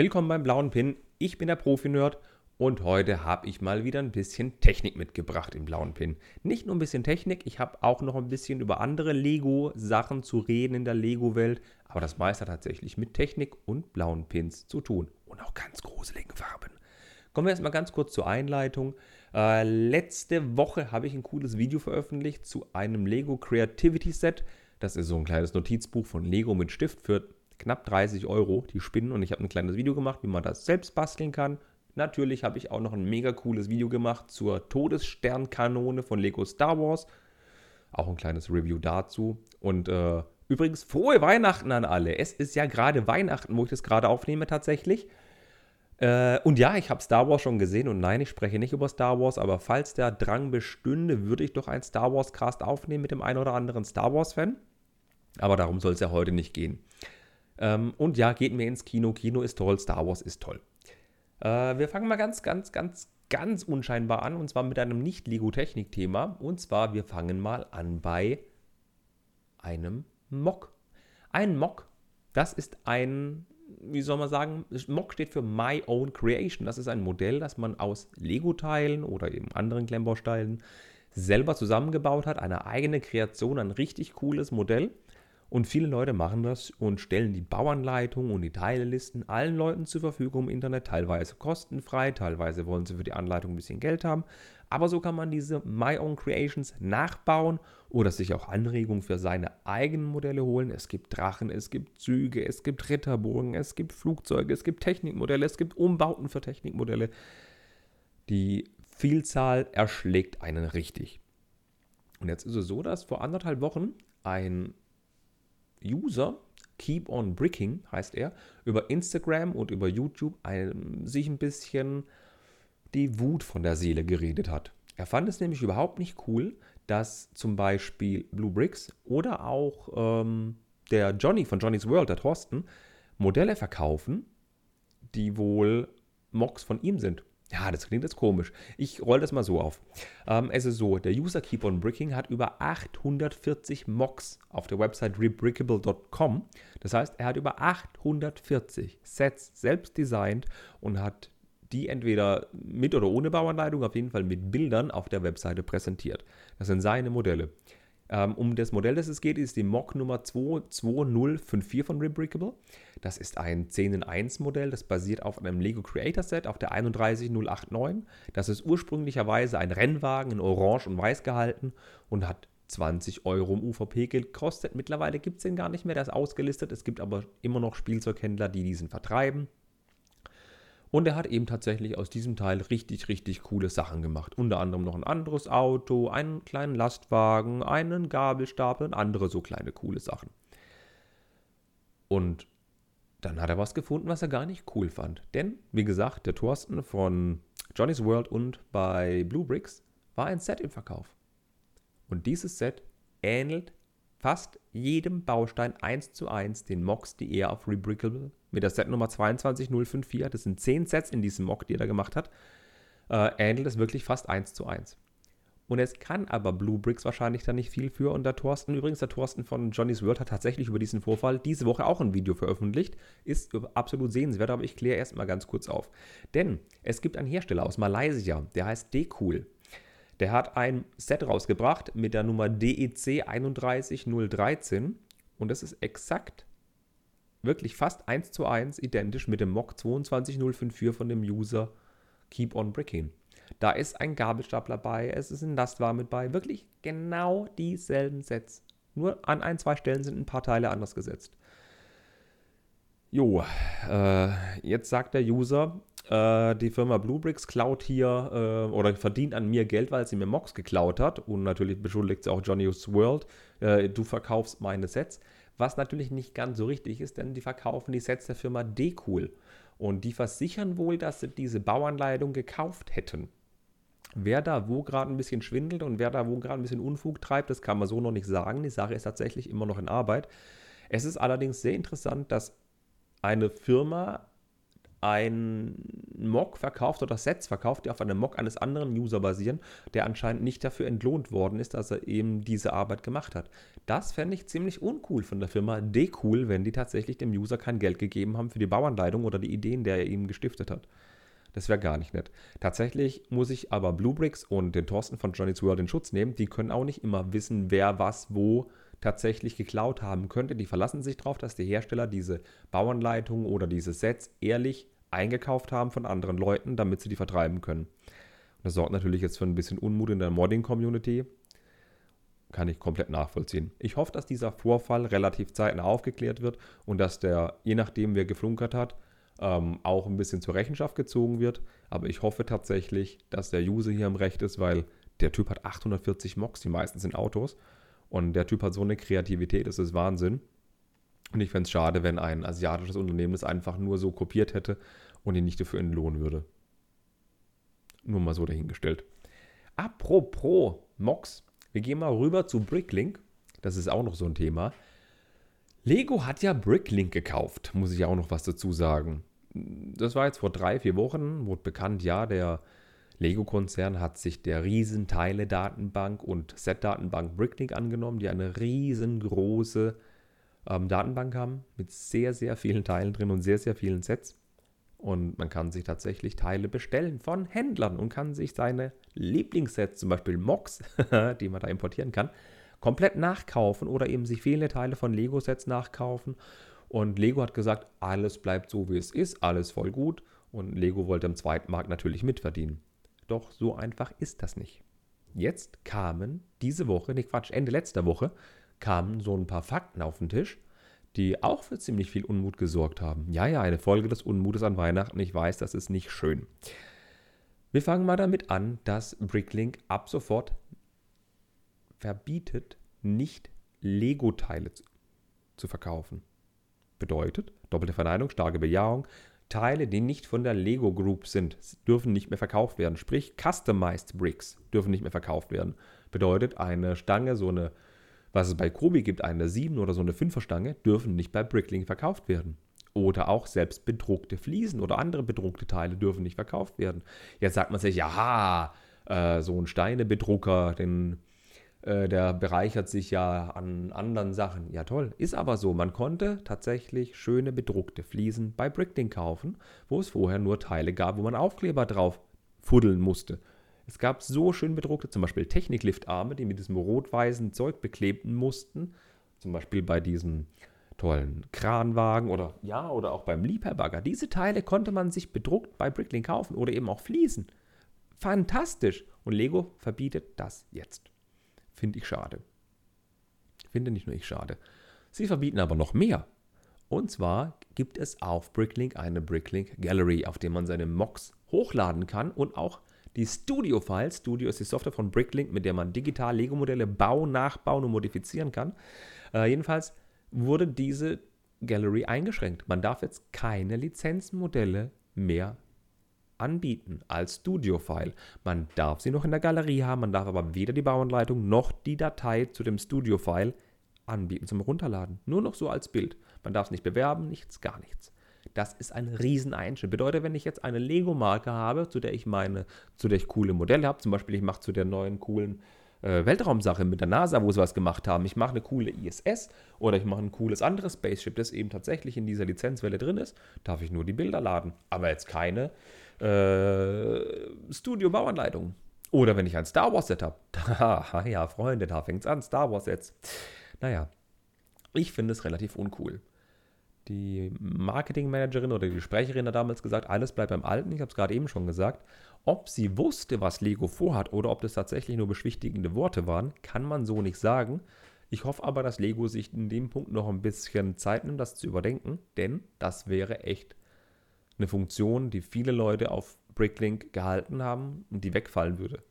Willkommen beim blauen Pin. Ich bin der Profi-Nerd und heute habe ich mal wieder ein bisschen Technik mitgebracht im blauen Pin. Nicht nur ein bisschen Technik, ich habe auch noch ein bisschen über andere Lego-Sachen zu reden in der Lego-Welt, aber das meiste hat tatsächlich mit Technik und blauen Pins zu tun und auch ganz gruseligen Farben. Kommen wir erstmal ganz kurz zur Einleitung. Äh, letzte Woche habe ich ein cooles Video veröffentlicht zu einem Lego Creativity Set. Das ist so ein kleines Notizbuch von Lego mit Stift für knapp 30 Euro, die Spinnen. Und ich habe ein kleines Video gemacht, wie man das selbst basteln kann. Natürlich habe ich auch noch ein mega cooles Video gemacht zur Todessternkanone von Lego Star Wars. Auch ein kleines Review dazu. Und äh, übrigens, frohe Weihnachten an alle. Es ist ja gerade Weihnachten, wo ich das gerade aufnehme tatsächlich. Äh, und ja, ich habe Star Wars schon gesehen und nein, ich spreche nicht über Star Wars, aber falls der Drang bestünde, würde ich doch ein Star Wars Cast aufnehmen mit dem einen oder anderen Star Wars Fan. Aber darum soll es ja heute nicht gehen. Ähm, und ja, geht mir ins Kino. Kino ist toll, Star Wars ist toll. Äh, wir fangen mal ganz, ganz, ganz, ganz unscheinbar an und zwar mit einem Nicht-Lego-Technik-Thema. Und zwar, wir fangen mal an bei einem Mock. Ein Mock, das ist ein wie soll man sagen, Mock steht für My Own Creation. Das ist ein Modell, das man aus Lego-Teilen oder eben anderen Klemmbausteilen selber zusammengebaut hat. Eine eigene Kreation, ein richtig cooles Modell. Und viele Leute machen das und stellen die Bauanleitung und die Teilelisten allen Leuten zur Verfügung im Internet, teilweise kostenfrei, teilweise wollen sie für die Anleitung ein bisschen Geld haben. Aber so kann man diese My Own Creations nachbauen oder sich auch Anregungen für seine eigenen Modelle holen. Es gibt Drachen, es gibt Züge, es gibt Ritterburgen, es gibt Flugzeuge, es gibt Technikmodelle, es gibt Umbauten für Technikmodelle. Die Vielzahl erschlägt einen richtig. Und jetzt ist es so, dass vor anderthalb Wochen ein User, Keep on Bricking heißt er, über Instagram und über YouTube ein, sich ein bisschen die Wut von der Seele geredet hat. Er fand es nämlich überhaupt nicht cool, dass zum Beispiel Blue Bricks oder auch ähm, der Johnny von Johnny's World, der Thorsten, Modelle verkaufen, die wohl Mocks von ihm sind. Ja, das klingt jetzt komisch. Ich rolle das mal so auf. Ähm, es ist so, der User Keep on Bricking hat über 840 Mocks auf der Website rebrickable.com. Das heißt, er hat über 840 Sets selbst designt und hat die entweder mit oder ohne Bauanleitung, auf jeden Fall mit Bildern auf der Webseite präsentiert. Das sind seine Modelle. Ähm, um das Modell, das es geht, ist die Mock Nummer 22054 von Rebrickable. Das ist ein 10 in 1 Modell, das basiert auf einem Lego Creator Set auf der 31089. Das ist ursprünglicherweise ein Rennwagen in Orange und Weiß gehalten und hat 20 Euro im UVP gekostet. Mittlerweile gibt es den gar nicht mehr, der ist ausgelistet. Es gibt aber immer noch Spielzeughändler, die diesen vertreiben. Und er hat eben tatsächlich aus diesem Teil richtig, richtig coole Sachen gemacht. Unter anderem noch ein anderes Auto, einen kleinen Lastwagen, einen Gabelstapel und andere so kleine coole Sachen. Und dann hat er was gefunden, was er gar nicht cool fand. Denn, wie gesagt, der Thorsten von Johnny's World und bei Blue Bricks war ein Set im Verkauf. Und dieses Set ähnelt fast jedem Baustein 1 zu 1 den Mocks, die er auf Rebrickable mit der Setnummer 22054, das sind 10 Sets in diesem Mock, die er da gemacht hat, äh, ähnelt es wirklich fast 1 zu 1. Und es kann aber Blue Bricks wahrscheinlich da nicht viel für. Und der Thorsten, übrigens der Thorsten von Johnny's World hat tatsächlich über diesen Vorfall diese Woche auch ein Video veröffentlicht. Ist absolut sehenswert, aber ich kläre erstmal ganz kurz auf. Denn es gibt einen Hersteller aus Malaysia, der heißt Decool. Der hat ein Set rausgebracht mit der Nummer DEC 31013 und das ist exakt wirklich fast 1 zu 1 identisch mit dem Mock 22054 von dem User Keep on Bricking. Da ist ein Gabelstapler bei, es ist ein Lastwagen mit bei, wirklich genau dieselben Sets. Nur an ein, zwei Stellen sind ein paar Teile anders gesetzt. Jo, äh, jetzt sagt der User, äh, die Firma Bluebricks klaut hier äh, oder verdient an mir Geld, weil sie mir Mox geklaut hat. Und natürlich beschuldigt sie auch Johnny's World, äh, du verkaufst meine Sets. Was natürlich nicht ganz so richtig ist, denn die verkaufen die Sets der Firma Decool. Und die versichern wohl, dass sie diese Bauanleitung gekauft hätten. Wer da wo gerade ein bisschen schwindelt und wer da wo gerade ein bisschen Unfug treibt, das kann man so noch nicht sagen. Die Sache ist tatsächlich immer noch in Arbeit. Es ist allerdings sehr interessant, dass eine Firma ein Mock verkauft oder Sets verkauft, die auf einem Mock eines anderen User basieren, der anscheinend nicht dafür entlohnt worden ist, dass er eben diese Arbeit gemacht hat. Das fände ich ziemlich uncool von der Firma Decool, wenn die tatsächlich dem User kein Geld gegeben haben für die Bauanleitung oder die Ideen, der er ihm gestiftet hat. Das wäre gar nicht nett. Tatsächlich muss ich aber Bluebricks und den Thorsten von Johnny's World in Schutz nehmen. Die können auch nicht immer wissen, wer was wo tatsächlich geklaut haben könnte. Die verlassen sich darauf, dass die Hersteller diese Bauanleitungen oder diese Sets ehrlich eingekauft haben von anderen Leuten, damit sie die vertreiben können. Und das sorgt natürlich jetzt für ein bisschen Unmut in der Modding-Community. Kann ich komplett nachvollziehen. Ich hoffe, dass dieser Vorfall relativ zeitnah aufgeklärt wird und dass der, je nachdem wer geflunkert hat, ähm, auch ein bisschen zur Rechenschaft gezogen wird. Aber ich hoffe tatsächlich, dass der User hier im Recht ist, weil der Typ hat 840 Mocks, die meisten sind Autos. Und der Typ hat so eine Kreativität, das ist Wahnsinn. Und ich fände es schade, wenn ein asiatisches Unternehmen das einfach nur so kopiert hätte und ihn nicht dafür entlohnen würde. Nur mal so dahingestellt. Apropos Mox, wir gehen mal rüber zu Bricklink. Das ist auch noch so ein Thema. Lego hat ja Bricklink gekauft, muss ich auch noch was dazu sagen. Das war jetzt vor drei, vier Wochen, wurde bekannt, ja, der Lego-Konzern hat sich der Riesenteile-Datenbank und Set-Datenbank Bricklink angenommen, die eine riesengroße ähm, Datenbank haben mit sehr, sehr vielen Teilen drin und sehr, sehr vielen Sets. Und man kann sich tatsächlich Teile bestellen von Händlern und kann sich seine Lieblingssets, zum Beispiel Mox, die man da importieren kann, komplett nachkaufen oder eben sich fehlende Teile von Lego-Sets nachkaufen. Und Lego hat gesagt, alles bleibt so, wie es ist, alles voll gut. Und Lego wollte im zweiten Markt natürlich mitverdienen. Doch so einfach ist das nicht. Jetzt kamen diese Woche, nee Quatsch, Ende letzter Woche, kamen so ein paar Fakten auf den Tisch, die auch für ziemlich viel Unmut gesorgt haben. Ja, ja, eine Folge des Unmutes an Weihnachten. Ich weiß, das ist nicht schön. Wir fangen mal damit an, dass Bricklink ab sofort verbietet, nicht Lego-Teile zu verkaufen. Bedeutet, doppelte Verneinung, starke Bejahung, Teile, die nicht von der Lego Group sind, dürfen nicht mehr verkauft werden. Sprich, Customized Bricks dürfen nicht mehr verkauft werden. Bedeutet, eine Stange, so eine, was es bei Kobi gibt, eine 7 oder so eine 5er Stange, dürfen nicht bei Bricklink verkauft werden. Oder auch selbst bedruckte Fliesen oder andere bedruckte Teile dürfen nicht verkauft werden. Jetzt sagt man sich, ja, äh, so ein Steinebedrucker, den äh, der bereichert sich ja an anderen Sachen. Ja toll, ist aber so. Man konnte tatsächlich schöne bedruckte Fliesen bei Bricklink kaufen, wo es vorher nur Teile gab, wo man Aufkleber drauf fuddeln musste. Es gab so schön bedruckte, zum Beispiel Technikliftarme, die mit diesem rot-weißen Zeug beklebten mussten. Zum Beispiel bei diesem tollen Kranwagen oder ja, oder auch beim Liebherrbagger. Diese Teile konnte man sich bedruckt bei Bricklink kaufen oder eben auch Fliesen. Fantastisch! Und Lego verbietet das jetzt. Finde ich schade. Finde nicht nur ich schade. Sie verbieten aber noch mehr. Und zwar gibt es auf Bricklink eine Bricklink Gallery, auf der man seine Mocks hochladen kann und auch die Studio-Files. Studio ist die Software von Bricklink, mit der man digital Lego-Modelle bauen, nachbauen und modifizieren kann. Äh, jedenfalls wurde diese Gallery eingeschränkt. Man darf jetzt keine Lizenzmodelle mehr anbieten als Studio-File. Man darf sie noch in der Galerie haben, man darf aber weder die Bauanleitung noch die Datei zu dem Studio-File anbieten zum Runterladen. Nur noch so als Bild. Man darf es nicht bewerben, nichts, gar nichts. Das ist ein Rieseneinschnitt. Bedeutet, wenn ich jetzt eine Lego-Marke habe, zu der ich meine, zu der ich coole Modelle habe, zum Beispiel ich mache zu der neuen coolen äh, Weltraumsache mit der NASA, wo sie was gemacht haben. Ich mache eine coole ISS oder ich mache ein cooles anderes Spaceship, das eben tatsächlich in dieser Lizenzwelle drin ist, darf ich nur die Bilder laden. Aber jetzt keine äh, Studio-Bauanleitung. Oder wenn ich ein Star Wars-Set habe. ja, Freunde, da fängt es an, Star Wars-Sets. Naja, ich finde es relativ uncool. Die Marketingmanagerin oder die Sprecherin hat damals gesagt, alles bleibt beim Alten. Ich habe es gerade eben schon gesagt. Ob sie wusste, was Lego vorhat oder ob das tatsächlich nur beschwichtigende Worte waren, kann man so nicht sagen. Ich hoffe aber, dass Lego sich in dem Punkt noch ein bisschen Zeit nimmt, das zu überdenken, denn das wäre echt eine Funktion, die viele Leute auf Bricklink gehalten haben und die wegfallen würde.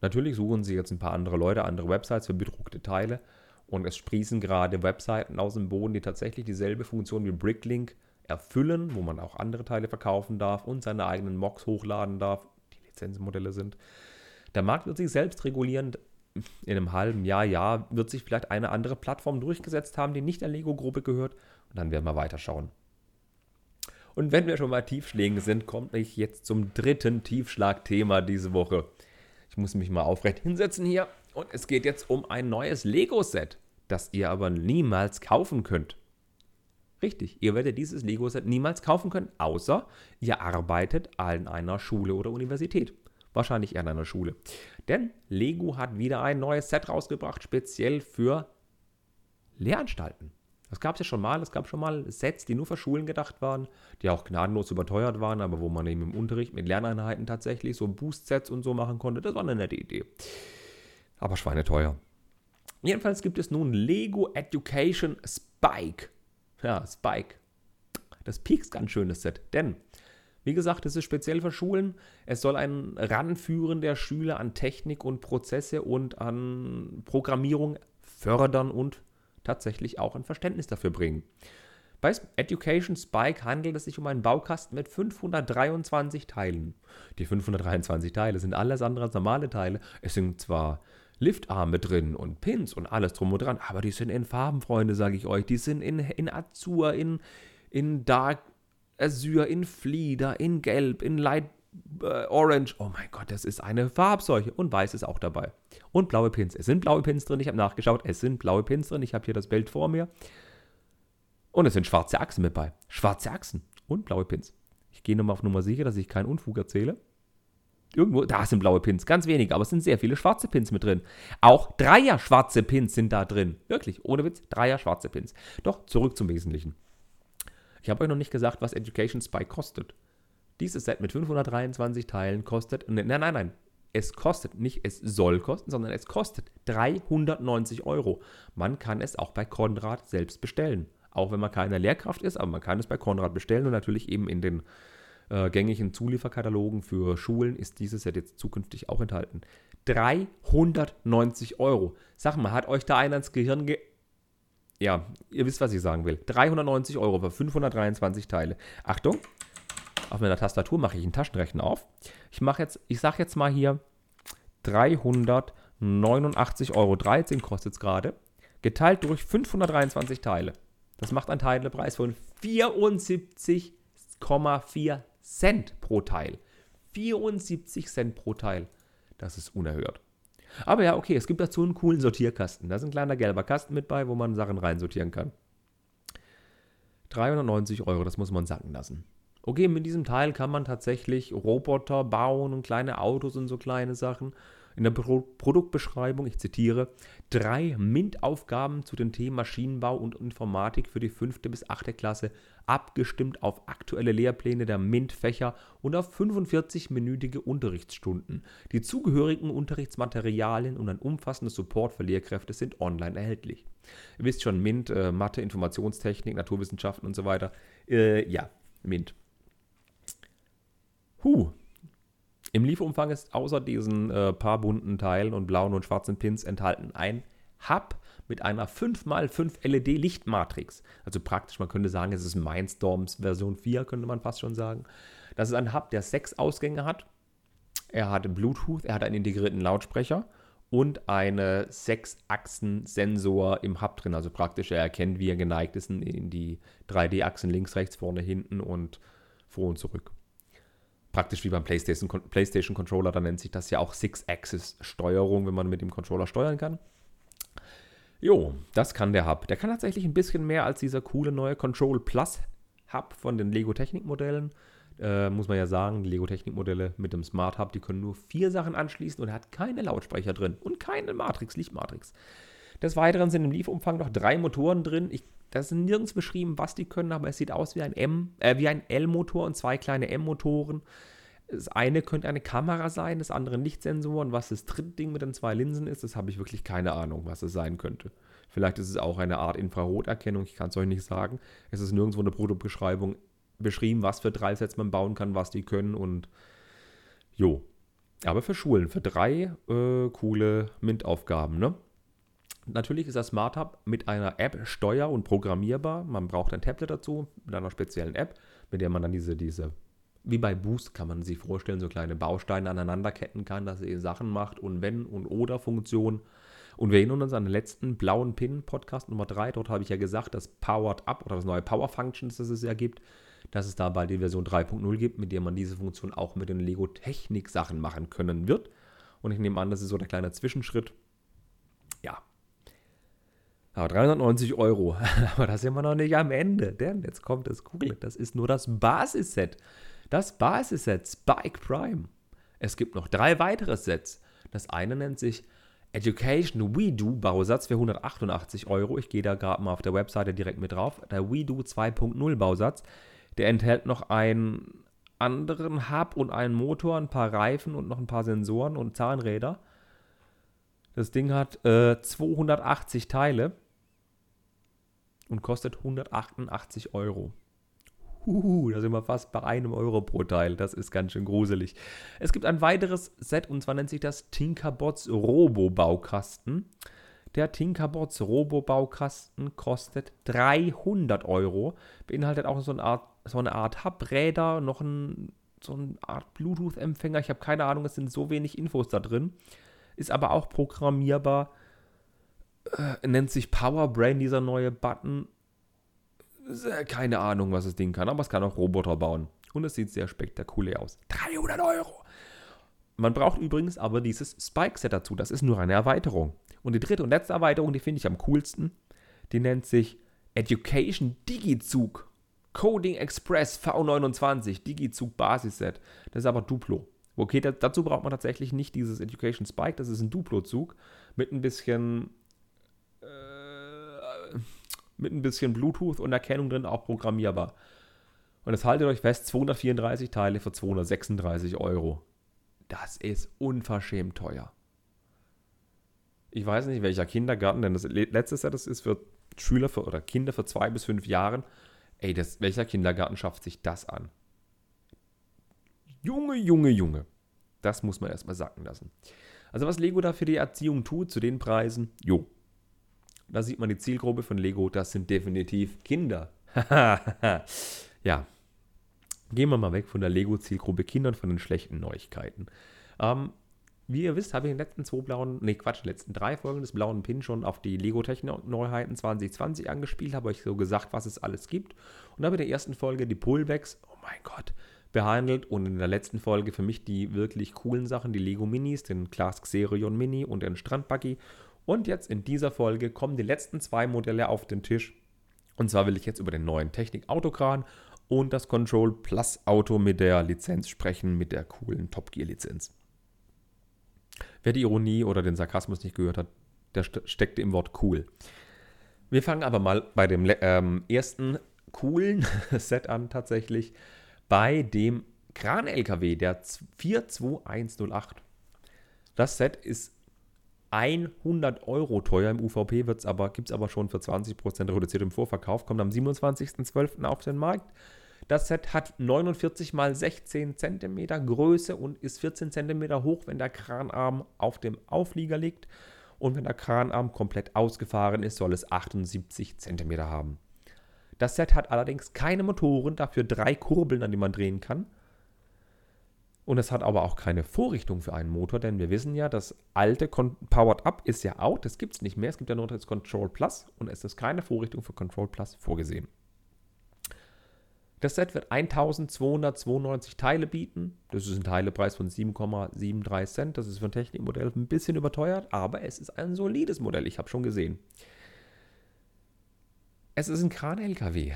Natürlich suchen sie jetzt ein paar andere Leute, andere Websites für bedruckte Teile und es sprießen gerade Webseiten aus dem Boden, die tatsächlich dieselbe Funktion wie Bricklink erfüllen, wo man auch andere Teile verkaufen darf und seine eigenen Mocks hochladen darf, die Lizenzmodelle sind. Der Markt wird sich selbst regulieren. In einem halben Jahr, ja, wird sich vielleicht eine andere Plattform durchgesetzt haben, die nicht der Lego-Gruppe gehört. Und dann werden wir weiterschauen. Und wenn wir schon mal Tiefschlägen sind, komme ich jetzt zum dritten Tiefschlagthema diese Woche. Ich muss mich mal aufrecht hinsetzen hier. Und es geht jetzt um ein neues Lego-Set, das ihr aber niemals kaufen könnt. Richtig, ihr werdet dieses Lego-Set niemals kaufen können, außer ihr arbeitet an einer Schule oder Universität. Wahrscheinlich eher an einer Schule. Denn Lego hat wieder ein neues Set rausgebracht, speziell für Lehranstalten. Das gab es ja schon mal. Es gab schon mal Sets, die nur für Schulen gedacht waren, die auch gnadenlos überteuert waren, aber wo man eben im Unterricht mit Lerneinheiten tatsächlich so Boost-Sets und so machen konnte. Das war eine nette Idee. Aber schweineteuer. Jedenfalls gibt es nun Lego Education Spike. Ja, Spike. Das piekst ganz schönes Set, denn wie gesagt, es ist speziell für Schulen. Es soll ein Ranführen der Schüler an Technik und Prozesse und an Programmierung fördern und tatsächlich auch ein Verständnis dafür bringen. Bei Education Spike handelt es sich um einen Baukasten mit 523 Teilen. Die 523 Teile sind alles andere als normale Teile. Es sind zwar Liftarme drin und Pins und alles drum und dran, aber die sind in Farben, Freunde, sage ich euch. Die sind in, in Azur, in, in Dark Azure, in Flieder, in Gelb, in Light äh, Orange. Oh mein Gott, das ist eine Farbseuche. Und Weiß ist auch dabei. Und blaue Pins. Es sind blaue Pins drin. Ich habe nachgeschaut. Es sind blaue Pins drin. Ich habe hier das Bild vor mir. Und es sind schwarze Achsen mit bei. Schwarze Achsen und blaue Pins. Ich gehe nochmal auf Nummer sicher, dass ich keinen Unfug erzähle. Irgendwo, da sind blaue Pins, ganz wenige, aber es sind sehr viele schwarze Pins mit drin. Auch Dreier schwarze Pins sind da drin. Wirklich, ohne Witz, Dreier schwarze Pins. Doch, zurück zum Wesentlichen. Ich habe euch noch nicht gesagt, was Education Spy kostet. Dieses Set mit 523 Teilen kostet, nein, nein, nein, es kostet, nicht es soll kosten, sondern es kostet 390 Euro. Man kann es auch bei Konrad selbst bestellen. Auch wenn man keine Lehrkraft ist, aber man kann es bei Konrad bestellen und natürlich eben in den äh, gängigen Zulieferkatalogen für Schulen ist dieses Set jetzt zukünftig auch enthalten. 390 Euro. Sag mal, hat euch da einer ins Gehirn ge ja, ihr wisst, was ich sagen will. 390 Euro für 523 Teile. Achtung, auf meiner Tastatur mache ich einen Taschenrechner auf. Ich mache jetzt, ich sage jetzt mal hier 389,13 Euro kostet es gerade. Geteilt durch 523 Teile. Das macht einen Teilepreis von 74,4 Cent pro Teil. 74 Cent pro Teil. Das ist unerhört. Aber ja, okay, es gibt dazu einen coolen Sortierkasten. Da ist ein kleiner gelber Kasten mit bei, wo man Sachen reinsortieren kann. 390 Euro, das muss man sacken lassen. Okay, mit diesem Teil kann man tatsächlich Roboter bauen und kleine Autos und so kleine Sachen. In der Pro Produktbeschreibung, ich zitiere, drei MINT-Aufgaben zu den Themen Maschinenbau und Informatik für die fünfte bis achte Klasse, abgestimmt auf aktuelle Lehrpläne der MINT-Fächer und auf 45-minütige Unterrichtsstunden. Die zugehörigen Unterrichtsmaterialien und ein umfassender Support für Lehrkräfte sind online erhältlich. Ihr wisst schon, MINT, äh, Mathe, Informationstechnik, Naturwissenschaften und so weiter. Äh, ja, MINT. Huh, im Lieferumfang ist außer diesen äh, paar bunten Teilen und blauen und schwarzen Pins enthalten ein Hub mit einer 5x5 LED-Lichtmatrix. Also praktisch, man könnte sagen, es ist Mindstorms Version 4, könnte man fast schon sagen. Das ist ein Hub, der sechs Ausgänge hat. Er hat Bluetooth, er hat einen integrierten Lautsprecher und eine 6-Achsen-Sensor im Hub drin. Also praktisch, er erkennt, wie er geneigt ist in die 3D-Achsen links, rechts, vorne, hinten und vor und zurück praktisch wie beim PlayStation, PlayStation Controller, da nennt sich das ja auch Six-Axis-Steuerung, wenn man mit dem Controller steuern kann. Jo, das kann der Hub. Der kann tatsächlich ein bisschen mehr als dieser coole neue Control Plus Hub von den Lego Technik-Modellen. Äh, muss man ja sagen, die Lego Technik-Modelle mit dem Smart Hub, die können nur vier Sachen anschließen und er hat keine Lautsprecher drin und keine Matrix, Lichtmatrix. Des Weiteren sind im Lieferumfang noch drei Motoren drin. Ich, das ist nirgends beschrieben, was die können, aber es sieht aus wie ein M, äh, wie ein L-Motor und zwei kleine M-Motoren. Das eine könnte eine Kamera sein, das andere ein Lichtsensor. Und was das dritte Ding mit den zwei Linsen ist, das habe ich wirklich keine Ahnung, was es sein könnte. Vielleicht ist es auch eine Art Infraroterkennung, ich kann es euch nicht sagen. Es ist nirgendwo eine Produktbeschreibung beschrieben, was für drei Sets man bauen kann, was die können und jo. Aber für Schulen, für drei äh, coole MINT-Aufgaben, ne? Natürlich ist das Smart Hub mit einer App steuer- und programmierbar. Man braucht ein Tablet dazu, mit einer speziellen App, mit der man dann diese, diese, wie bei Boost kann man sich vorstellen, so kleine Bausteine aneinanderketten kann, dass er Sachen macht und wenn und oder Funktionen. Und wir erinnern uns an den letzten blauen Pin, Podcast Nummer 3. Dort habe ich ja gesagt, das Powered Up oder das neue Power Functions, das es ja gibt, dass es da bald die Version 3.0 gibt, mit der man diese Funktion auch mit den Lego Technik Sachen machen können wird. Und ich nehme an, das ist so der kleine Zwischenschritt. Ja. Aber 390 Euro. Aber da sind wir noch nicht am Ende. Denn jetzt kommt das Google. Das ist nur das Basisset. Das Basisset Spike Prime. Es gibt noch drei weitere Sets. Das eine nennt sich Education WeDo Bausatz für 188 Euro. Ich gehe da gerade mal auf der Webseite direkt mit drauf. Der WeDo 2.0 Bausatz. Der enthält noch einen anderen Hub und einen Motor, ein paar Reifen und noch ein paar Sensoren und Zahnräder. Das Ding hat äh, 280 Teile und kostet 188 Euro. Huhu, da sind wir fast bei einem Euro pro Teil. Das ist ganz schön gruselig. Es gibt ein weiteres Set und zwar nennt sich das Tinkerbots Robo-Baukasten. Der Tinkerbots Robo-Baukasten kostet 300 Euro. Beinhaltet auch so eine Art, so eine Art Hubräder, noch ein, so eine Art Bluetooth-Empfänger. Ich habe keine Ahnung, es sind so wenig Infos da drin. Ist aber auch programmierbar. Äh, nennt sich Powerbrain, dieser neue Button. Äh, keine Ahnung, was das Ding kann, aber es kann auch Roboter bauen. Und es sieht sehr spektakulär aus. 300 Euro! Man braucht übrigens aber dieses Spike-Set dazu. Das ist nur eine Erweiterung. Und die dritte und letzte Erweiterung, die finde ich am coolsten. Die nennt sich Education Digizug. Coding Express V29 Digizug Basisset. Das ist aber Duplo. Okay, dazu braucht man tatsächlich nicht dieses Education Spike. Das ist ein Duplo-Zug mit ein bisschen mit ein bisschen Bluetooth und Erkennung drin auch programmierbar. Und das haltet euch fest, 234 Teile für 236 Euro. Das ist unverschämt teuer. Ich weiß nicht, welcher Kindergarten, denn das letzte Set das ist für Schüler für, oder Kinder für zwei bis fünf Jahren. Ey, das, welcher Kindergarten schafft sich das an? Junge, Junge, Junge. Das muss man erstmal sacken lassen. Also was Lego da für die Erziehung tut zu den Preisen, jo, da sieht man die Zielgruppe von Lego, das sind definitiv Kinder. ja. Gehen wir mal weg von der Lego-Zielgruppe Kinder und von den schlechten Neuigkeiten. Ähm, wie ihr wisst, habe ich in den letzten zwei blauen, nee Quatsch, in den letzten drei Folgen des blauen Pin schon auf die Lego-Technik-Neuheiten 2020 angespielt, habe euch so gesagt, was es alles gibt. Und habe in der ersten Folge die Pullbacks, oh mein Gott, behandelt und in der letzten Folge für mich die wirklich coolen Sachen, die Lego Minis, den Class Xerion Mini und den Strandbuggy und jetzt in dieser Folge kommen die letzten zwei Modelle auf den Tisch. Und zwar will ich jetzt über den neuen Technik Autokran und das Control Plus Auto mit der Lizenz sprechen, mit der coolen Top Gear Lizenz. Wer die Ironie oder den Sarkasmus nicht gehört hat, der steckte im Wort cool. Wir fangen aber mal bei dem ähm, ersten coolen Set an, tatsächlich bei dem Kran-LKW, der 42108. Das Set ist 100 Euro teuer. Im UVP aber, gibt es aber schon für 20% reduziert im Vorverkauf. Kommt am 27.12. auf den Markt. Das Set hat 49 mal 16 cm Größe und ist 14 cm hoch, wenn der Kranarm auf dem Auflieger liegt. Und wenn der Kranarm komplett ausgefahren ist, soll es 78 cm haben. Das Set hat allerdings keine Motoren, dafür drei Kurbeln, an die man drehen kann. Und es hat aber auch keine Vorrichtung für einen Motor, denn wir wissen ja, das alte Powered Up ist ja out, das gibt es nicht mehr. Es gibt ja nur das Control Plus und es ist keine Vorrichtung für Control Plus vorgesehen. Das Set wird 1292 Teile bieten. Das ist ein Teilepreis von 7,73 Cent. Das ist für ein Technikmodell ein bisschen überteuert, aber es ist ein solides Modell. Ich habe schon gesehen. Es ist ein Kran-LKW.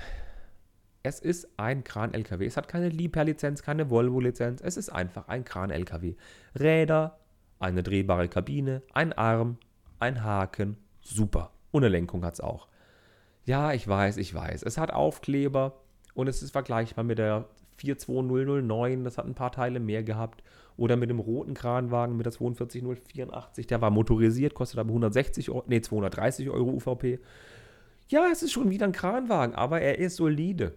Es ist ein Kran-LKW. Es hat keine Liebherr-Lizenz, keine Volvo-Lizenz. Es ist einfach ein Kran-LKW. Räder, eine drehbare Kabine, ein Arm, ein Haken. Super. Eine Lenkung hat es auch. Ja, ich weiß, ich weiß. Es hat Aufkleber und es ist vergleichbar mit der 42009. Das hat ein paar Teile mehr gehabt. Oder mit dem roten Kranwagen mit der 42084. Der war motorisiert, kostet aber 160 Euro, nee, 230 Euro UVP. Ja, es ist schon wieder ein Kranwagen, aber er ist solide.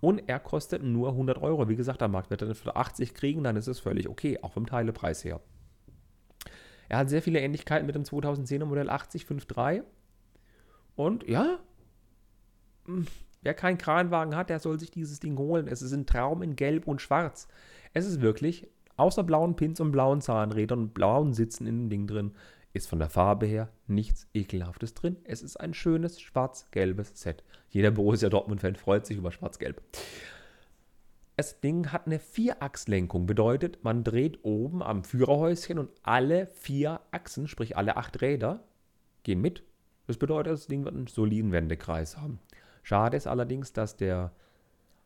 Und er kostet nur 100 Euro. Wie gesagt, der Markt wird dann für 80 kriegen, dann ist es völlig okay, auch vom Teilepreis her. Er hat sehr viele Ähnlichkeiten mit dem 2010er Modell 8053. Und ja, hm, wer keinen Kranwagen hat, der soll sich dieses Ding holen. Es ist ein Traum in Gelb und Schwarz. Es ist wirklich, außer blauen Pins und blauen Zahnrädern und blauen Sitzen in dem Ding drin, ist von der Farbe her nichts Ekelhaftes drin. Es ist ein schönes schwarz-gelbes Set. Jeder Borussia Dortmund-Fan freut sich über schwarz-gelb. das Ding hat eine Vierachslenkung. Bedeutet, man dreht oben am Führerhäuschen und alle vier Achsen, sprich alle acht Räder, gehen mit. Das bedeutet, das Ding wird einen soliden Wendekreis haben. Schade ist allerdings, dass der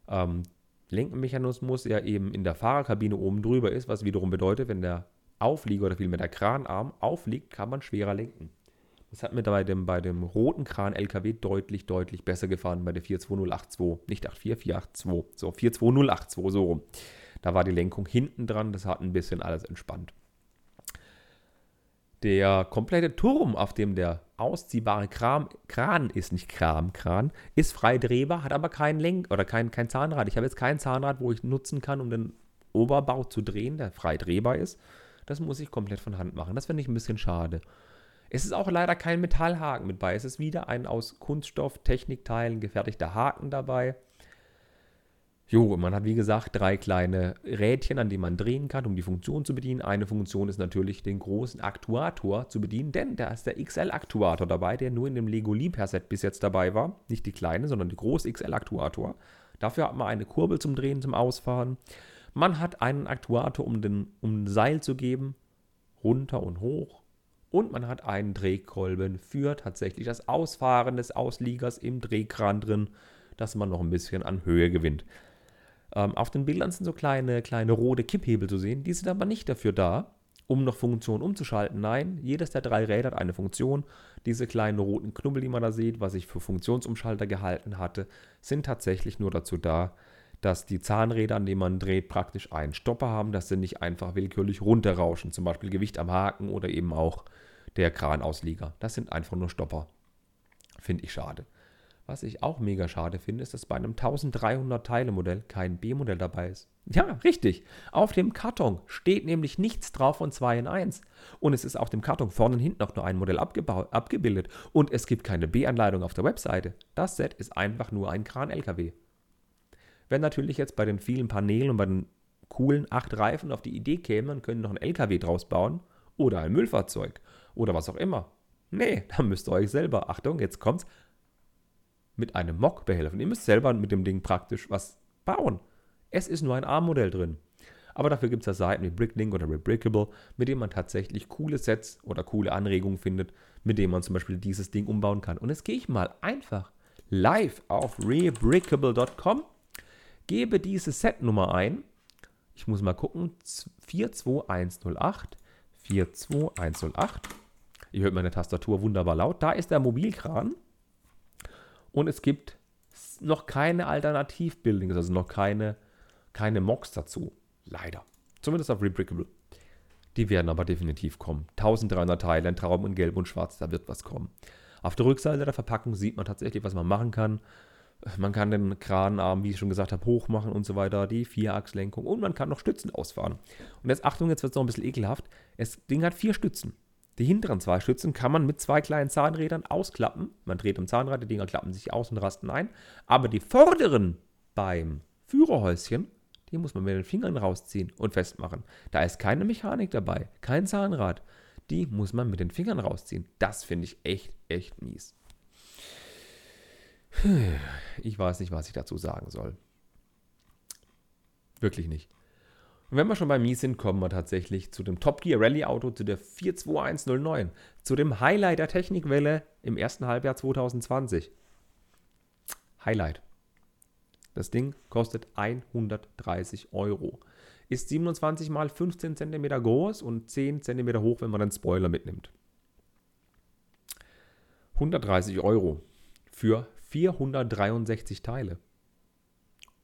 ähm, Lenkenmechanismus ja eben in der Fahrerkabine oben drüber ist, was wiederum bedeutet, wenn der Auflieger oder vielmehr der Kranarm aufliegt, kann man schwerer lenken. Das hat mir bei dem, bei dem roten Kran LKW deutlich, deutlich besser gefahren bei der 42082. Nicht 84, 482. So, 42082, so rum. Da war die Lenkung hinten dran, das hat ein bisschen alles entspannt. Der komplette Turm, auf dem der ausziehbare Kram, Kran ist, nicht Kram, Kran, ist frei drehbar, hat aber kein Lenk oder kein, kein Zahnrad. Ich habe jetzt kein Zahnrad, wo ich nutzen kann, um den Oberbau zu drehen, der frei drehbar ist. Das muss ich komplett von Hand machen. Das finde ich ein bisschen schade. Es ist auch leider kein Metallhaken mit bei. Es ist wieder ein aus Kunststoff, Technikteilen gefertigter Haken dabei. Jo, man hat wie gesagt drei kleine Rädchen, an denen man drehen kann, um die Funktion zu bedienen. Eine Funktion ist natürlich den großen Aktuator zu bedienen, denn da ist der XL-Aktuator dabei, der nur in dem Lego Liebherr-Set bis jetzt dabei war. Nicht die kleine, sondern der große XL-Aktuator. Dafür hat man eine Kurbel zum Drehen, zum Ausfahren. Man hat einen Aktuator, um, den, um ein Seil zu geben, runter und hoch. Und man hat einen Drehkolben für tatsächlich das Ausfahren des Ausliegers im Drehkran drin, dass man noch ein bisschen an Höhe gewinnt. Ähm, auf den Bildern sind so kleine, kleine rote Kipphebel zu sehen. Die sind aber nicht dafür da, um noch Funktionen umzuschalten. Nein, jedes der drei Räder hat eine Funktion. Diese kleinen roten Knubbel, die man da sieht, was ich für Funktionsumschalter gehalten hatte, sind tatsächlich nur dazu da, dass die Zahnräder, an denen man dreht, praktisch einen Stopper haben, dass sie nicht einfach willkürlich runterrauschen. Zum Beispiel Gewicht am Haken oder eben auch der Kranausleger. Das sind einfach nur Stopper. Finde ich schade. Was ich auch mega schade finde, ist, dass bei einem 1300 Teile Modell kein B-Modell dabei ist. Ja, richtig. Auf dem Karton steht nämlich nichts drauf von 2 in 1. Und es ist auf dem Karton vorne und hinten noch nur ein Modell abgebildet. Und es gibt keine B-Anleitung auf der Webseite. Das Set ist einfach nur ein Kran-LKW. Wenn natürlich jetzt bei den vielen Paneelen und bei den coolen acht Reifen auf die Idee kämen, könnte noch ein LKW draus bauen oder ein Müllfahrzeug oder was auch immer. Nee, dann müsst ihr euch selber, Achtung, jetzt kommt's, mit einem Mock behelfen. Ihr müsst selber mit dem Ding praktisch was bauen. Es ist nur ein A-Modell drin. Aber dafür gibt es ja Seiten wie Bricklink oder Rebrickable, mit denen man tatsächlich coole Sets oder coole Anregungen findet, mit denen man zum Beispiel dieses Ding umbauen kann. Und jetzt gehe ich mal einfach live auf rebrickable.com gebe diese Setnummer ein. Ich muss mal gucken. 42108. 42108. Ihr hört meine Tastatur wunderbar laut. Da ist der Mobilkran. Und es gibt noch keine Alternativbuildings, also noch keine, keine Mocks dazu. Leider. Zumindest auf Rebrickable. Die werden aber definitiv kommen. 1300 Teile, ein Traum in Gelb und Schwarz, da wird was kommen. Auf der Rückseite der Verpackung sieht man tatsächlich, was man machen kann. Man kann den Kranarm, wie ich schon gesagt habe, hoch machen und so weiter, die Vierachslenkung und man kann noch Stützen ausfahren. Und jetzt Achtung, jetzt wird es noch ein bisschen ekelhaft. Das Ding hat vier Stützen. Die hinteren zwei Stützen kann man mit zwei kleinen Zahnrädern ausklappen. Man dreht am Zahnrad, die Dinger klappen sich aus und rasten ein. Aber die vorderen beim Führerhäuschen, die muss man mit den Fingern rausziehen und festmachen. Da ist keine Mechanik dabei, kein Zahnrad. Die muss man mit den Fingern rausziehen. Das finde ich echt, echt mies. Ich weiß nicht, was ich dazu sagen soll. Wirklich nicht. Und wenn wir schon bei Mies sind, kommen wir tatsächlich zu dem Top Gear Rally Auto, zu der 42109, zu dem Highlight der Technikwelle im ersten Halbjahr 2020. Highlight. Das Ding kostet 130 Euro. Ist 27 mal 15 cm groß und 10 cm hoch, wenn man den Spoiler mitnimmt. 130 Euro für 463 Teile.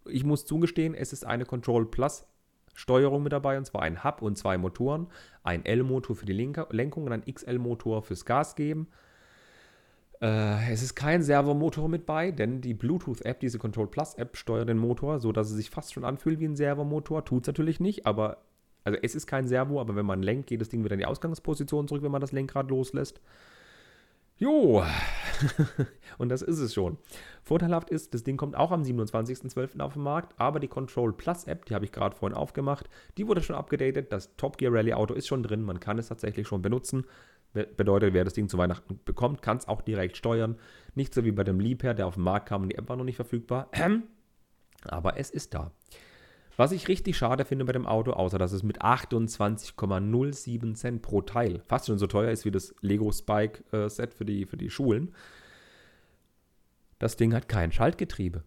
Ich muss zugestehen, es ist eine Control Plus Steuerung mit dabei, und zwar ein Hub und zwei Motoren. Ein L-Motor für die Lenkung und ein XL-Motor fürs Gas geben. Äh, es ist kein Servomotor mit bei, denn die Bluetooth-App, diese Control Plus-App, steuert den Motor, sodass es sich fast schon anfühlt wie ein Servomotor. Tut es natürlich nicht, aber also es ist kein Servo, aber wenn man lenkt, geht das Ding wieder in die Ausgangsposition zurück, wenn man das Lenkrad loslässt. Jo, und das ist es schon. Vorteilhaft ist, das Ding kommt auch am 27.12. auf den Markt, aber die Control Plus App, die habe ich gerade vorhin aufgemacht, die wurde schon abgedatet. Das Top Gear Rally Auto ist schon drin, man kann es tatsächlich schon benutzen. Bedeutet, wer das Ding zu Weihnachten bekommt, kann es auch direkt steuern. Nicht so wie bei dem Liebherr, der auf den Markt kam und die App war noch nicht verfügbar. Aber es ist da. Was ich richtig schade finde bei dem Auto, außer dass es mit 28,07 Cent pro Teil fast schon so teuer ist wie das Lego Spike äh, Set für die, für die Schulen, das Ding hat kein Schaltgetriebe.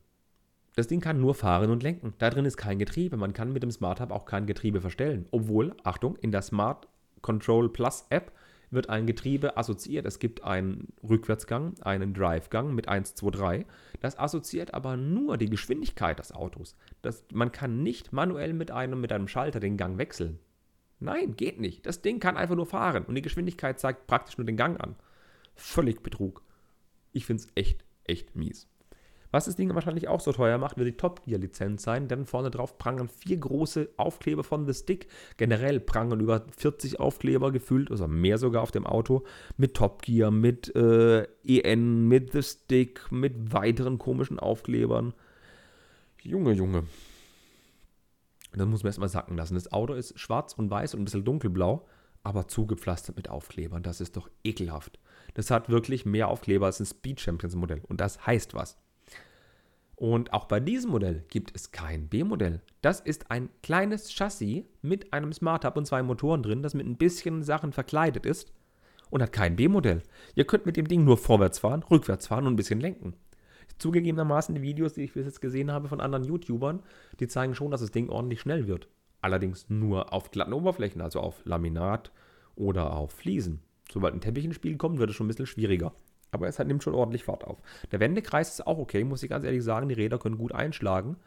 Das Ding kann nur fahren und lenken. Da drin ist kein Getriebe. Man kann mit dem Smart Hub auch kein Getriebe verstellen. Obwohl, Achtung, in der Smart Control Plus App wird ein Getriebe assoziiert. Es gibt einen Rückwärtsgang, einen Drivegang mit 1, 2, 3. Das assoziiert aber nur die Geschwindigkeit des Autos. Das, man kann nicht manuell mit einem, mit einem Schalter den Gang wechseln. Nein, geht nicht. Das Ding kann einfach nur fahren und die Geschwindigkeit zeigt praktisch nur den Gang an. Völlig Betrug. Ich finde es echt, echt mies. Was das Ding wahrscheinlich auch so teuer macht, wird die Top Gear Lizenz sein, denn vorne drauf prangen vier große Aufkleber von The Stick. Generell prangen über 40 Aufkleber gefüllt, also mehr sogar auf dem Auto, mit Top Gear, mit äh, EN, mit The Stick, mit weiteren komischen Aufklebern. Junge, Junge. Das muss man erstmal sacken lassen. Das Auto ist schwarz und weiß und ein bisschen dunkelblau, aber zugepflastert mit Aufklebern. Das ist doch ekelhaft. Das hat wirklich mehr Aufkleber als ein Speed Champions Modell. Und das heißt was. Und auch bei diesem Modell gibt es kein B-Modell. Das ist ein kleines Chassis mit einem Smart Hub und zwei Motoren drin, das mit ein bisschen Sachen verkleidet ist und hat kein B-Modell. Ihr könnt mit dem Ding nur vorwärts fahren, rückwärts fahren und ein bisschen lenken. Zugegebenermaßen die Videos, die ich bis jetzt gesehen habe von anderen YouTubern, die zeigen schon, dass das Ding ordentlich schnell wird. Allerdings nur auf glatten Oberflächen, also auf Laminat oder auf Fliesen. Sobald ein Teppich ins Spiel kommt, wird es schon ein bisschen schwieriger. Aber es hat, nimmt schon ordentlich Fahrt auf. Der Wendekreis ist auch okay, muss ich ganz ehrlich sagen. Die Räder können gut einschlagen.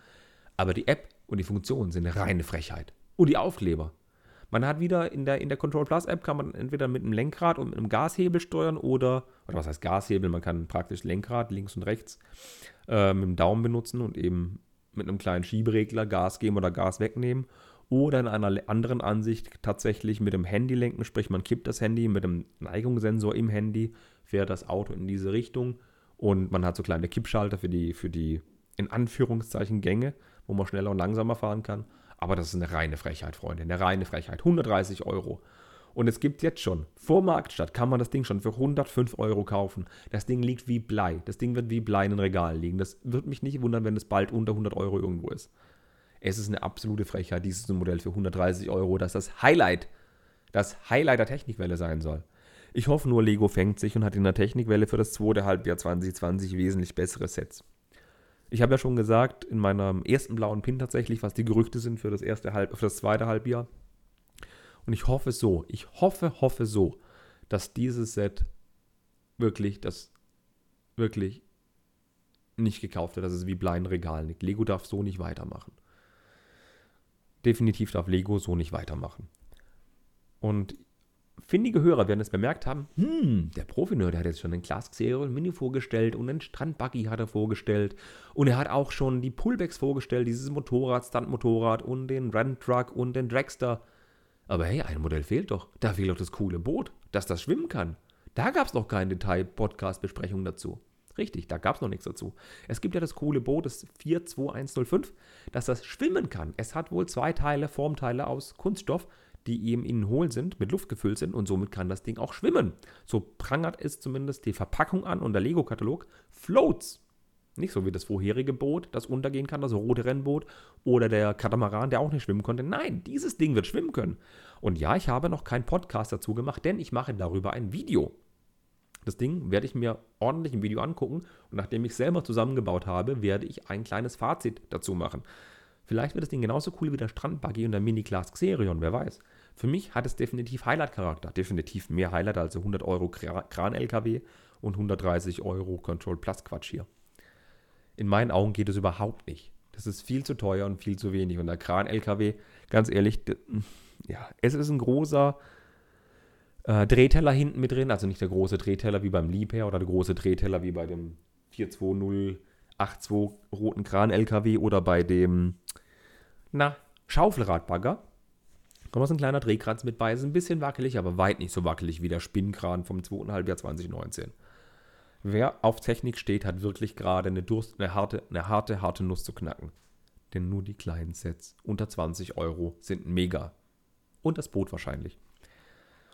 Aber die App und die Funktionen sind eine reine Frechheit. Und die Aufkleber. Man hat wieder in der, in der Control Plus App kann man entweder mit einem Lenkrad und mit einem Gashebel steuern oder, oder was heißt Gashebel? Man kann praktisch Lenkrad links und rechts äh, mit dem Daumen benutzen und eben mit einem kleinen Schieberegler Gas geben oder Gas wegnehmen oder in einer anderen Ansicht tatsächlich mit dem Handy lenken, sprich man kippt das Handy mit dem Neigungssensor im Handy, fährt das Auto in diese Richtung und man hat so kleine Kippschalter für die, für die in Anführungszeichen Gänge, wo man schneller und langsamer fahren kann. Aber das ist eine reine Frechheit, Freunde, eine reine Frechheit. 130 Euro. Und es gibt jetzt schon, vor Marktstadt kann man das Ding schon für 105 Euro kaufen. Das Ding liegt wie Blei. Das Ding wird wie Blei in den Regalen liegen. Das wird mich nicht wundern, wenn es bald unter 100 Euro irgendwo ist. Es ist eine absolute Frechheit, dieses Modell für 130 Euro, dass das Highlight, das Highlight der Technikwelle sein soll. Ich hoffe nur, Lego fängt sich und hat in der Technikwelle für das zweite Halbjahr 2020 wesentlich bessere Sets. Ich habe ja schon gesagt, in meinem ersten blauen Pin tatsächlich, was die Gerüchte sind für das, erste Halb, für das zweite Halbjahr. Und ich hoffe so, ich hoffe, hoffe so, dass dieses Set wirklich, das wirklich nicht gekauft wird, dass es wie blind Regal liegt. Lego darf so nicht weitermachen definitiv darf Lego so nicht weitermachen. Und findige Hörer werden es bemerkt haben, hm, der Profi-Nerd hat jetzt schon den Class Xero Mini vorgestellt und den Strandbuggy hat er vorgestellt und er hat auch schon die Pullbacks vorgestellt, dieses Motorrad, Stunt-Motorrad und den Run-Truck und den Dragster. Aber hey, ein Modell fehlt doch. Da fehlt doch das coole Boot, dass das schwimmen kann. Da gab es noch keine Detail-Podcast-Besprechung dazu. Richtig, da gab es noch nichts dazu. Es gibt ja das coole Boot, das 42105, dass das schwimmen kann. Es hat wohl zwei Teile, Formteile aus Kunststoff, die eben innen hohl sind, mit Luft gefüllt sind und somit kann das Ding auch schwimmen. So prangert es zumindest die Verpackung an und der Lego-Katalog. Floats. Nicht so wie das vorherige Boot, das untergehen kann, das rote Rennboot oder der Katamaran, der auch nicht schwimmen konnte. Nein, dieses Ding wird schwimmen können. Und ja, ich habe noch keinen Podcast dazu gemacht, denn ich mache darüber ein Video. Das Ding werde ich mir ordentlich im Video angucken und nachdem ich es selber zusammengebaut habe, werde ich ein kleines Fazit dazu machen. Vielleicht wird das Ding genauso cool wie der Strandbuggy und der Mini-Class Xerion, wer weiß. Für mich hat es definitiv Highlight-Charakter. Definitiv mehr Highlight als 100 Euro Kran-LKW und 130 Euro Control Plus Quatsch hier. In meinen Augen geht es überhaupt nicht. Das ist viel zu teuer und viel zu wenig. Und der Kran-LKW, ganz ehrlich, ja, es ist ein großer, äh, Drehteller hinten mit drin, also nicht der große Drehteller wie beim Liebherr oder der große Drehteller wie bei dem 42082 roten Kran-LKW oder bei dem, na, Schaufelradbagger. Kommt so ein kleiner Drehkranz mit bei, ist ein bisschen wackelig, aber weit nicht so wackelig wie der Spinnkran vom zweiten Halbjahr 2019. Wer auf Technik steht, hat wirklich gerade eine, Durst, eine, harte, eine harte, harte Nuss zu knacken. Denn nur die kleinen Sets unter 20 Euro sind mega. Und das Boot wahrscheinlich.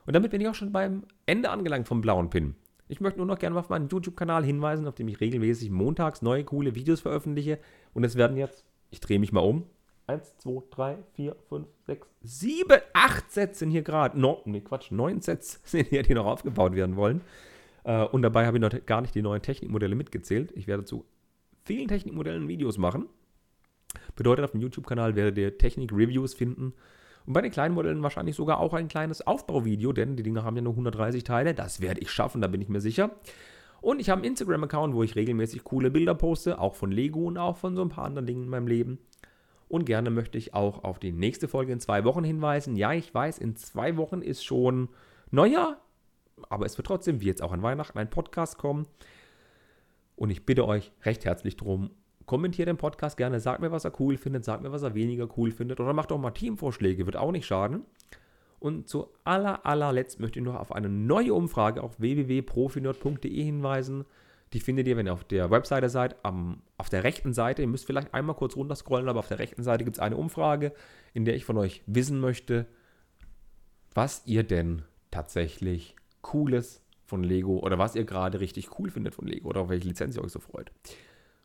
Und damit bin ich auch schon beim Ende angelangt vom blauen Pin. Ich möchte nur noch gerne auf meinen YouTube-Kanal hinweisen, auf dem ich regelmäßig montags neue coole Videos veröffentliche. Und es werden jetzt, ich drehe mich mal um, 1, 2, 3, 4, 5, 6, 7, 8 Sets sind hier gerade. No, nee, Quatsch, 9 Sets sind hier, die noch aufgebaut werden wollen. Äh, und dabei habe ich noch gar nicht die neuen Technikmodelle mitgezählt. Ich werde zu vielen Technikmodellen Videos machen. Bedeutet, auf dem YouTube-Kanal werdet ihr Technik-Reviews finden. Und bei den kleinen Modellen wahrscheinlich sogar auch ein kleines Aufbauvideo, denn die Dinger haben ja nur 130 Teile. Das werde ich schaffen, da bin ich mir sicher. Und ich habe einen Instagram-Account, wo ich regelmäßig coole Bilder poste, auch von Lego und auch von so ein paar anderen Dingen in meinem Leben. Und gerne möchte ich auch auf die nächste Folge in zwei Wochen hinweisen. Ja, ich weiß, in zwei Wochen ist schon Neujahr, aber es wird trotzdem, wie jetzt auch an Weihnachten, ein Podcast kommen. Und ich bitte euch recht herzlich darum, kommentiert den Podcast gerne, sagt mir, was er cool findet, sagt mir, was er weniger cool findet oder macht auch mal Teamvorschläge, wird auch nicht schaden. Und zu aller, allerletzt möchte ich noch auf eine neue Umfrage auf www.profinerd.de hinweisen. Die findet ihr, wenn ihr auf der Webseite seid, am, auf der rechten Seite. Ihr müsst vielleicht einmal kurz runterscrollen, aber auf der rechten Seite gibt es eine Umfrage, in der ich von euch wissen möchte, was ihr denn tatsächlich Cooles von Lego oder was ihr gerade richtig cool findet von Lego oder auf welche Lizenz ihr euch so freut.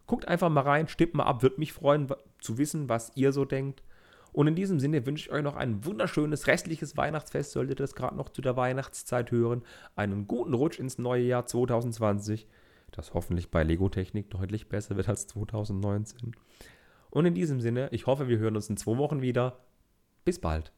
Guckt einfach mal rein, stimmt mal ab, würde mich freuen zu wissen, was ihr so denkt. Und in diesem Sinne wünsche ich euch noch ein wunderschönes restliches Weihnachtsfest, solltet ihr das gerade noch zu der Weihnachtszeit hören. Einen guten Rutsch ins neue Jahr 2020, das hoffentlich bei Lego Technik deutlich besser wird als 2019. Und in diesem Sinne, ich hoffe, wir hören uns in zwei Wochen wieder. Bis bald.